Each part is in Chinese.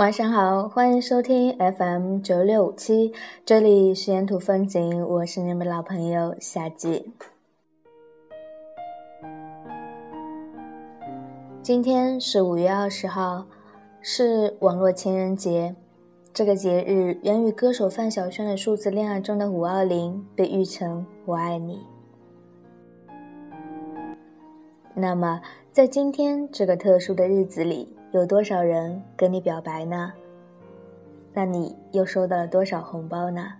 晚上好，欢迎收听 FM 九六五七，这里是沿途风景，我是你们老朋友夏季。今天是五月二十号，是网络情人节。这个节日源于歌手范晓萱的数字恋爱中的五二零被誉成“我爱你”。那么，在今天这个特殊的日子里，有多少人跟你表白呢？那你又收到了多少红包呢？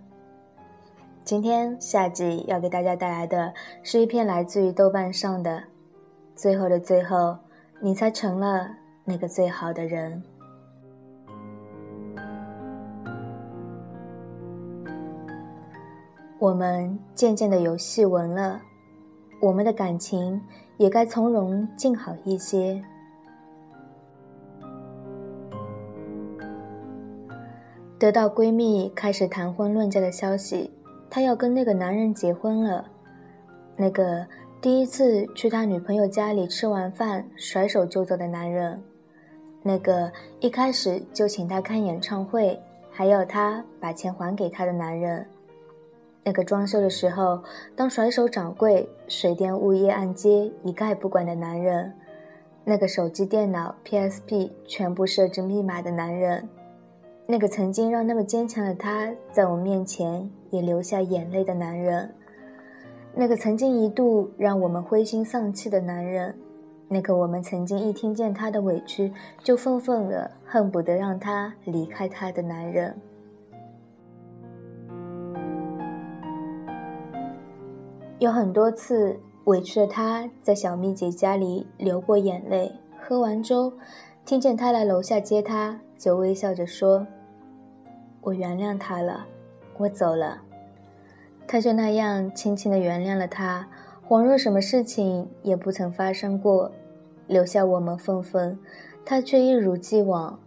今天夏季要给大家带来的是一篇来自于豆瓣上的“最后的最后，你才成了那个最好的人”。我们渐渐的有细纹了，我们的感情也该从容静好一些。得到闺蜜开始谈婚论嫁的消息，她要跟那个男人结婚了。那个第一次去他女朋友家里吃完饭甩手就走的男人，那个一开始就请他看演唱会，还要他把钱还给他的男人，那个装修的时候当甩手掌柜、水电物业按揭一概不管的男人，那个手机、电脑、PSP 全部设置密码的男人。那个曾经让那么坚强的他在我面前也流下眼泪的男人，那个曾经一度让我们灰心丧气的男人，那个我们曾经一听见他的委屈就愤愤的恨不得让他离开他的男人，有很多次委屈的他在小蜜姐家里流过眼泪，喝完粥，听见他来楼下接他，就微笑着说。我原谅他了，我走了，他就那样轻轻的原谅了他，恍若什么事情也不曾发生过，留下我们愤愤，他却一如既往。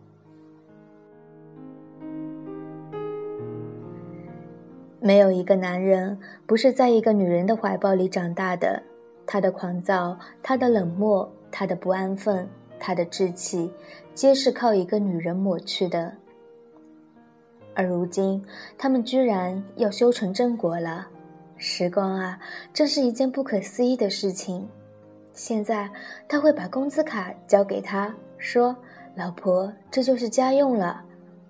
没有一个男人不是在一个女人的怀抱里长大的，他的狂躁，他的冷漠，他的不安分，他的志气，皆是靠一个女人抹去的。而如今，他们居然要修成正果了。时光啊，这是一件不可思议的事情。现在他会把工资卡交给他，说：“老婆，这就是家用了。”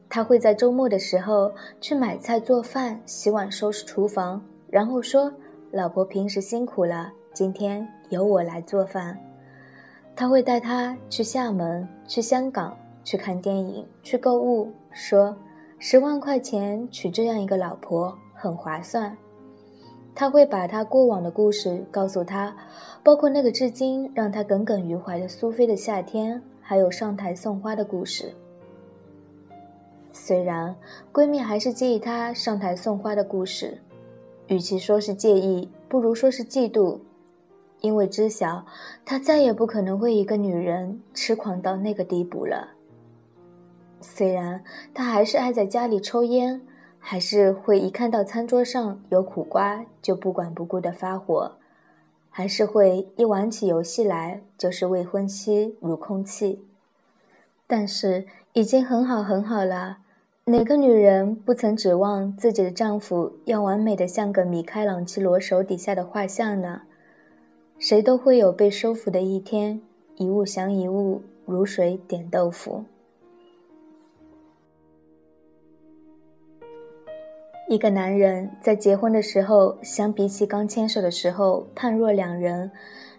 他会在周末的时候去买菜、做饭、洗碗、收拾厨房，然后说：“老婆平时辛苦了，今天由我来做饭。”他会带他去厦门、去香港、去看电影、去购物，说。十万块钱娶这样一个老婆很划算。他会把他过往的故事告诉他，包括那个至今让他耿耿于怀的苏菲的夏天，还有上台送花的故事。虽然闺蜜还是介意他上台送花的故事，与其说是介意，不如说是嫉妒，因为知晓他再也不可能为一个女人痴狂到那个地步了。虽然他还是爱在家里抽烟，还是会一看到餐桌上有苦瓜就不管不顾的发火，还是会一玩起游戏来就是未婚妻如空气，但是已经很好很好了。哪个女人不曾指望自己的丈夫要完美的像个米开朗基罗手底下的画像呢？谁都会有被收服的一天，一物降一物，如水点豆腐。一个男人在结婚的时候，相比起刚牵手的时候判若两人，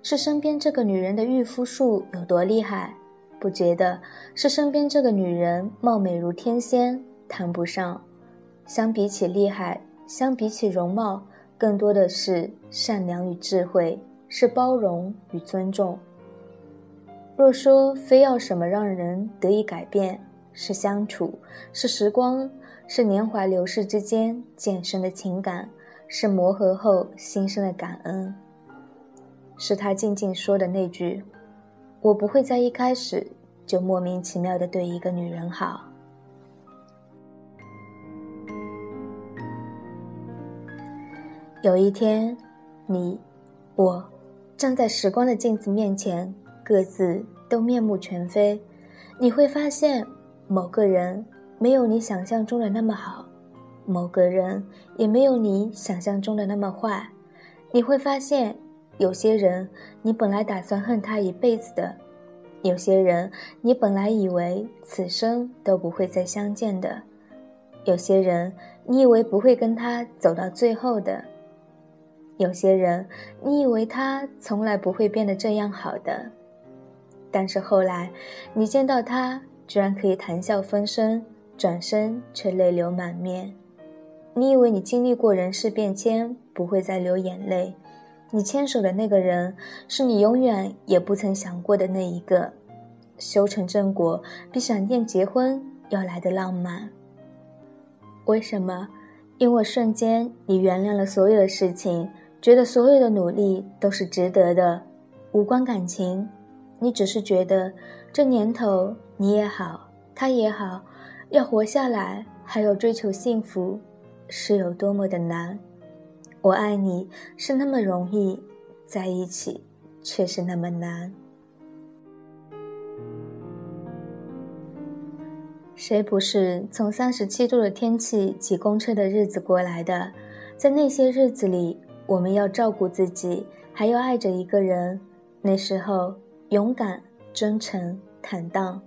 是身边这个女人的御夫术有多厉害？不觉得是身边这个女人貌美如天仙？谈不上。相比起厉害，相比起容貌，更多的是善良与智慧，是包容与尊重。若说非要什么让人得以改变，是相处，是时光。是年华流逝之间渐生的情感，是磨合后心生的感恩。是他静静说的那句：“我不会在一开始就莫名其妙的对一个女人好。”有一天，你、我站在时光的镜子面前，各自都面目全非，你会发现。某个人没有你想象中的那么好，某个人也没有你想象中的那么坏。你会发现，有些人你本来打算恨他一辈子的，有些人你本来以为此生都不会再相见的，有些人你以为不会跟他走到最后的，有些人你以为他从来不会变得这样好的，但是后来你见到他。居然可以谈笑风生，转身却泪流满面。你以为你经历过人事变迁，不会再流眼泪？你牵手的那个人，是你永远也不曾想过的那一个。修成正果，比闪电结婚要来的浪漫。为什么？因为瞬间你原谅了所有的事情，觉得所有的努力都是值得的，无关感情。你只是觉得这年头。你也好，他也好，要活下来，还有追求幸福，是有多么的难。我爱你是那么容易，在一起却是那么难。谁不是从三十七度的天气挤公车的日子过来的？在那些日子里，我们要照顾自己，还要爱着一个人。那时候，勇敢、真诚、坦荡。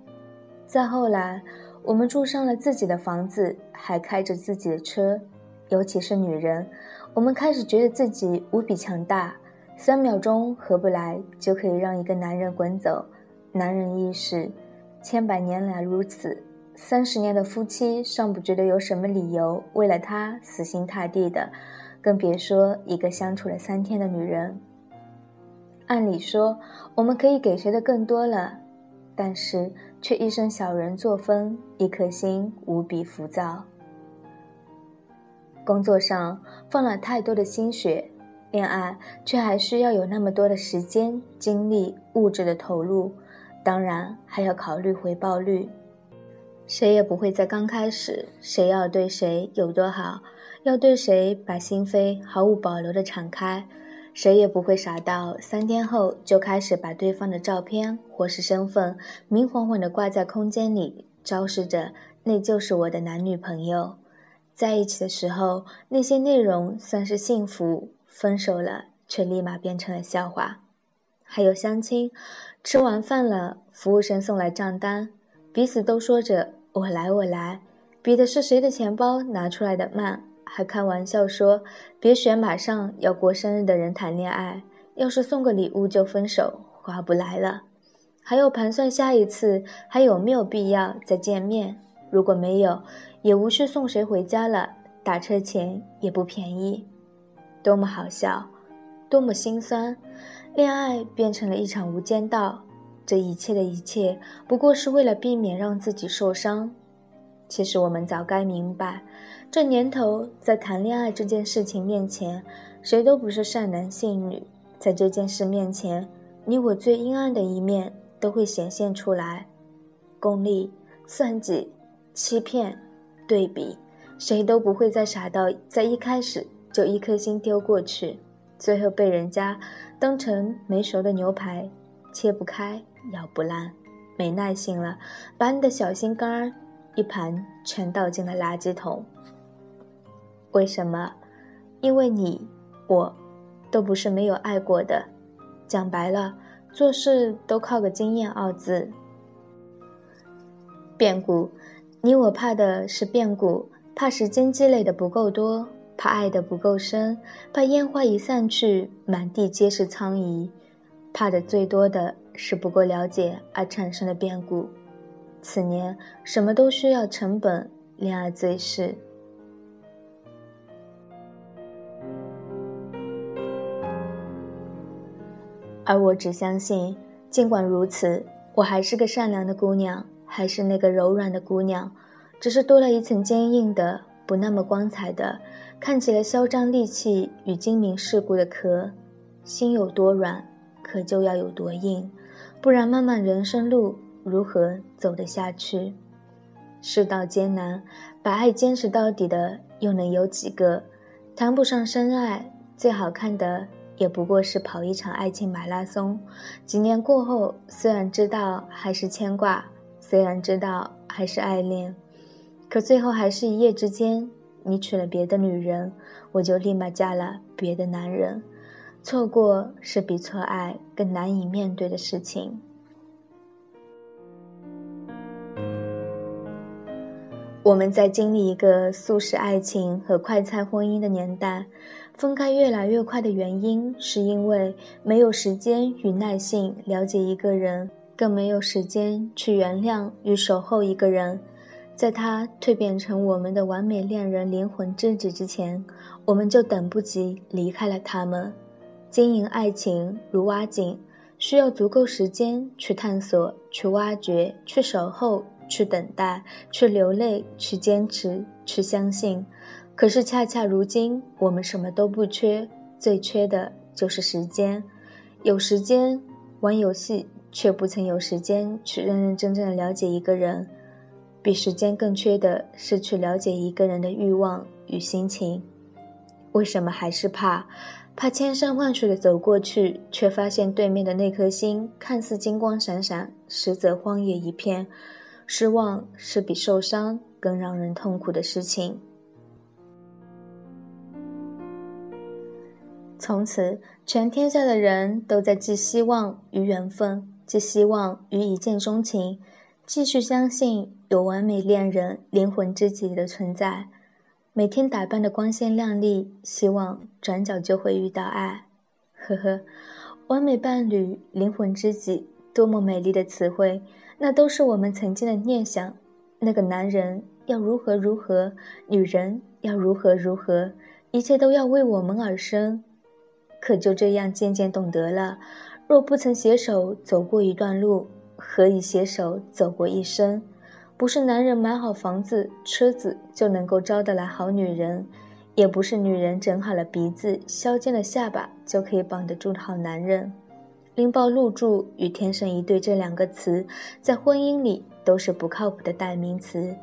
再后来，我们住上了自己的房子，还开着自己的车。尤其是女人，我们开始觉得自己无比强大，三秒钟合不来就可以让一个男人滚走。男人意识，千百年来如此，三十年的夫妻尚不觉得有什么理由为了他死心塌地的，更别说一个相处了三天的女人。按理说，我们可以给谁的更多了。但是却一身小人作风，一颗心无比浮躁。工作上放了太多的心血，恋爱却还需要有那么多的时间、精力、物质的投入，当然还要考虑回报率。谁也不会在刚开始，谁要对谁有多好，要对谁把心扉毫无保留的敞开。谁也不会傻到三天后就开始把对方的照片或是身份明晃晃地挂在空间里，昭示着那就是我的男女朋友。在一起的时候，那些内容算是幸福；分手了，却立马变成了笑话。还有相亲，吃完饭了，服务生送来账单，彼此都说着“我来，我来”，比的是谁的钱包拿出来的慢。还开玩笑说：“别选马上要过生日的人谈恋爱，要是送个礼物就分手，划不来了。”还要盘算下一次还有没有必要再见面。如果没有，也无需送谁回家了，打车钱也不便宜。多么好笑，多么心酸！恋爱变成了一场无间道，这一切的一切，不过是为了避免让自己受伤。其实我们早该明白。这年头，在谈恋爱这件事情面前，谁都不是善男信女。在这件事面前，你我最阴暗的一面都会显现出来。功利、算计、欺骗、对比，谁都不会再傻到在一开始就一颗心丢过去，最后被人家当成没熟的牛排，切不开、咬不烂。没耐心了，把你的小心肝儿一盘全倒进了垃圾桶。为什么？因为你我，都不是没有爱过的。讲白了，做事都靠个经验二字。变故，你我怕的是变故，怕时间积累的不够多，怕爱的不够深，怕烟花一散去，满地皆是苍夷。怕的最多的是不够了解而产生的变故。此年什么都需要成本，恋爱最是。而我只相信，尽管如此，我还是个善良的姑娘，还是那个柔软的姑娘，只是多了一层坚硬的、不那么光彩的、看起来嚣张戾气与精明世故的壳。心有多软，壳就要有多硬，不然漫漫人生路如何走得下去？世道艰难，把爱坚持到底的又能有几个？谈不上深爱，最好看的。也不过是跑一场爱情马拉松，几年过后，虽然知道还是牵挂，虽然知道还是爱恋，可最后还是一夜之间，你娶了别的女人，我就立马嫁了别的男人。错过是比错爱更难以面对的事情。我们在经历一个速食爱情和快餐婚姻的年代，分开越来越快的原因，是因为没有时间与耐性了解一个人，更没有时间去原谅与守候一个人。在他蜕变成我们的完美恋人、灵魂知己之前，我们就等不及离开了他们。经营爱情如挖井，需要足够时间去探索、去挖掘、去守候、去等待、去流泪、去坚持、去相信。可是恰恰如今，我们什么都不缺，最缺的就是时间。有时间玩游戏，却不曾有时间去认认真真的了解一个人。比时间更缺的是去了解一个人的欲望与心情。为什么还是怕？怕千山万水的走过去，却发现对面的那颗心看似金光闪闪，实则荒野一片。失望是比受伤更让人痛苦的事情。从此，全天下的人都在寄希望于缘分，寄希望于一见钟情，继续相信有完美恋人、灵魂知己的存在。每天打扮的光鲜亮丽，希望转角就会遇到爱。呵呵，完美伴侣、灵魂知己，多么美丽的词汇！那都是我们曾经的念想。那个男人要如何如何，女人要如何如何，一切都要为我们而生。可就这样渐渐懂得了，若不曾携手走过一段路，何以携手走过一生？不是男人买好房子、车子就能够招得来好女人，也不是女人整好了鼻子、削尖了下巴就可以绑得住好男人。拎包入住与天生一对这两个词，在婚姻里都是不靠谱的代名词。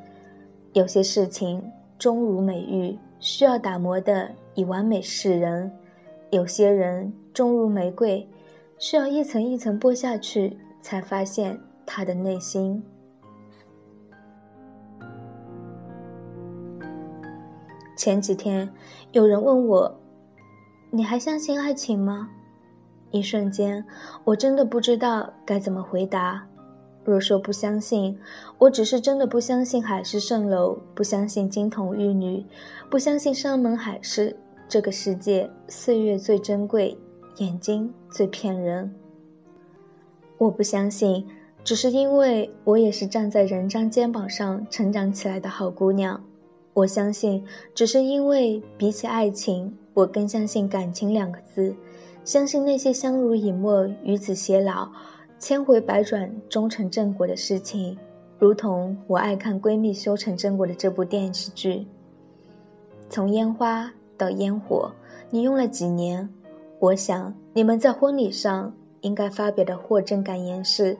有些事情终如美玉，需要打磨的以完美示人；有些人终如玫瑰，需要一层一层剥下去，才发现他的内心。前几天，有人问我：“你还相信爱情吗？”一瞬间，我真的不知道该怎么回答。若说不相信，我只是真的不相信海市蜃楼，不相信金童玉女，不相信山盟海誓。这个世界，岁月最珍贵，眼睛最骗人。我不相信，只是因为我也是站在人渣肩膀上成长起来的好姑娘。我相信，只是因为比起爱情，我更相信感情两个字，相信那些相濡以沫、与子偕老、千回百转终成正果的事情。如同我爱看闺蜜修成正果的这部电视剧。从烟花到烟火，你用了几年？我想你们在婚礼上应该发表的获证感言是：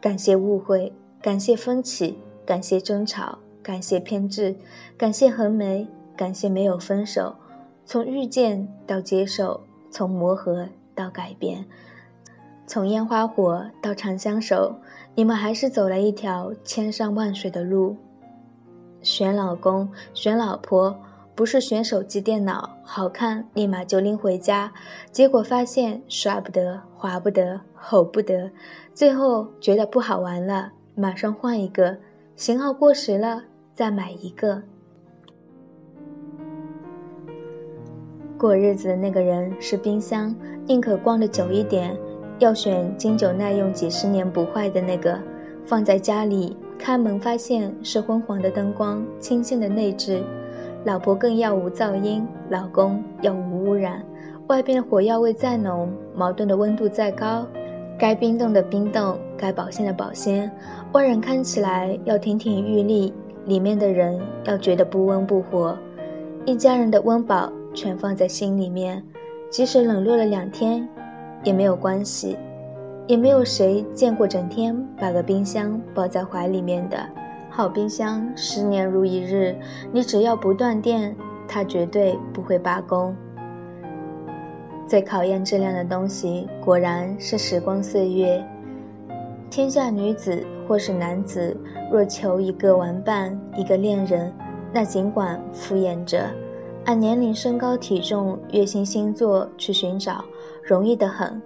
感谢误会，感谢分歧，感谢争吵。感谢偏执，感谢横眉，感谢没有分手。从遇见到接受，从磨合到改变，从烟花火到长相守，你们还是走了一条千山万水的路。选老公，选老婆，不是选手机电脑，好看立马就拎回家，结果发现耍不得，滑不得，吼不得，最后觉得不好玩了，马上换一个，型号过时了。再买一个。过日子的那个人是冰箱，宁可逛的久一点，要选经久耐用、几十年不坏的那个。放在家里，开门发现是昏黄的灯光、清新的内置。老婆更要无噪音，老公要无污染。外边的火药味再浓，矛盾的温度再高，该冰冻的冰冻，该保鲜的保鲜。外人看起来要亭亭玉立。里面的人要觉得不温不火，一家人的温饱全放在心里面，即使冷落了两天，也没有关系。也没有谁见过整天把个冰箱抱在怀里面的。好冰箱十年如一日，你只要不断电，它绝对不会罢工。最考验质量的东西，果然是时光岁月。天下女子或是男子。若求一个玩伴，一个恋人，那尽管敷衍着，按年龄、身高、体重、月薪、星座去寻找，容易得很。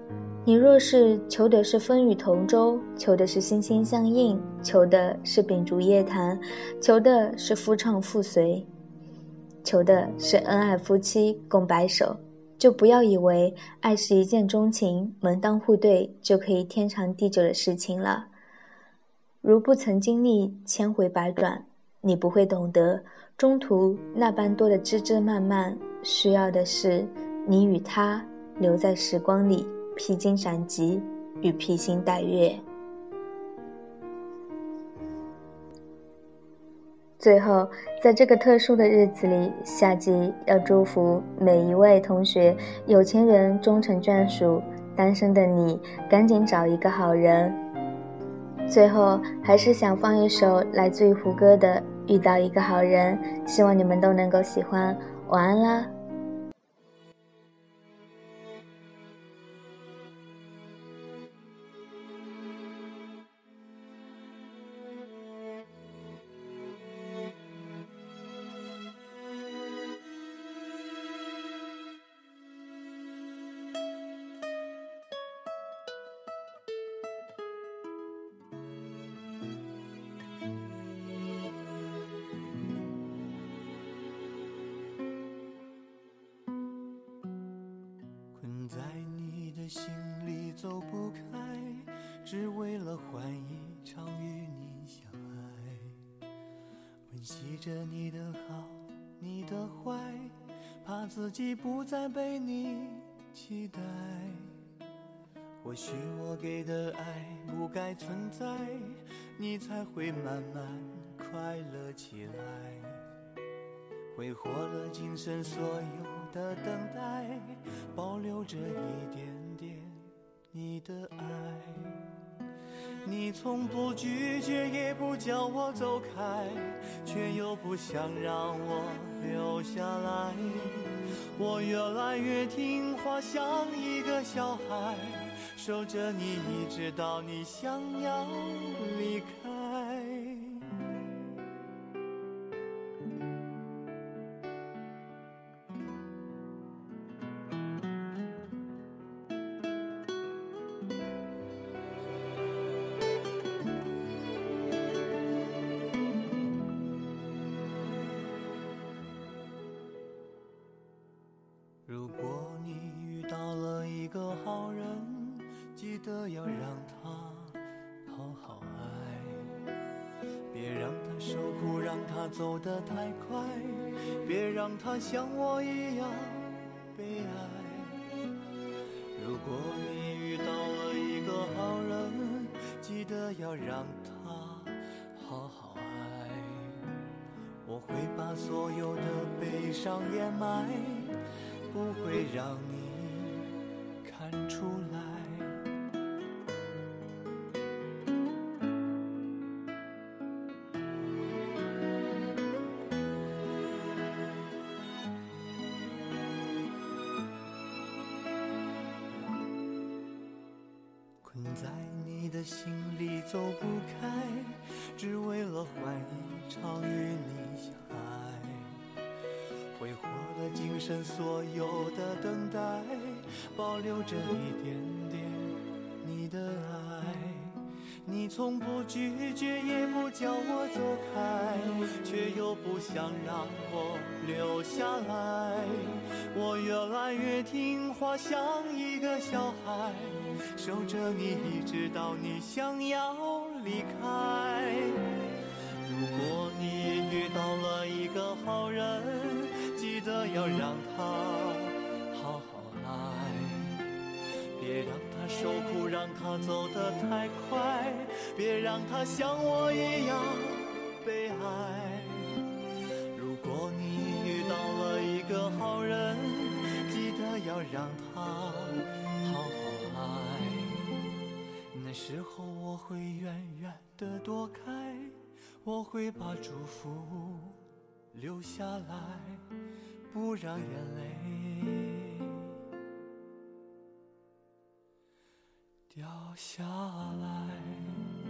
你若是求的是风雨同舟，求的是心心相印，求的是秉烛夜谈，求的是夫唱妇随，求的是恩爱夫妻共白首，就不要以为爱是一见钟情、门当户对就可以天长地久的事情了。如不曾经历千回百转，你不会懂得中途那般多的枝枝蔓蔓，需要的是你与他留在时光里。披荆斩棘与披星戴月。最后，在这个特殊的日子里，夏季要祝福每一位同学，有情人终成眷属，单身的你赶紧找一个好人。最后，还是想放一首来自于胡歌的《遇到一个好人》，希望你们都能够喜欢。晚安啦。心里走不开，只为了换一场与你相爱。温习着你的好，你的坏，怕自己不再被你期待。或许我给的爱不该存在，你才会慢慢快乐起来。挥霍了今生所有的等待，保留着一点。你的爱，你从不拒绝，也不叫我走开，却又不想让我留下来。我越来越听话，像一个小孩，守着你，一直到你想要离开。走得太快，别让他像我一样悲哀。如果你遇到了一个好人，记得要让他好好爱，我会把所有的悲伤掩埋。不会让你看出来。今生所有的等待，保留着一点点你的爱。你从不拒绝，也不叫我走开，却又不想让我留下来。我越来越听话，像一个小孩，守着你，一直到你想要离开。如果你遇到了。要让他好好爱，别让他受苦，让他走得太快，别让他像我一样悲哀。如果你遇到了一个好人，记得要让他好好爱。那时候我会远远地躲开，我会把祝福留下来。不让眼泪掉下来。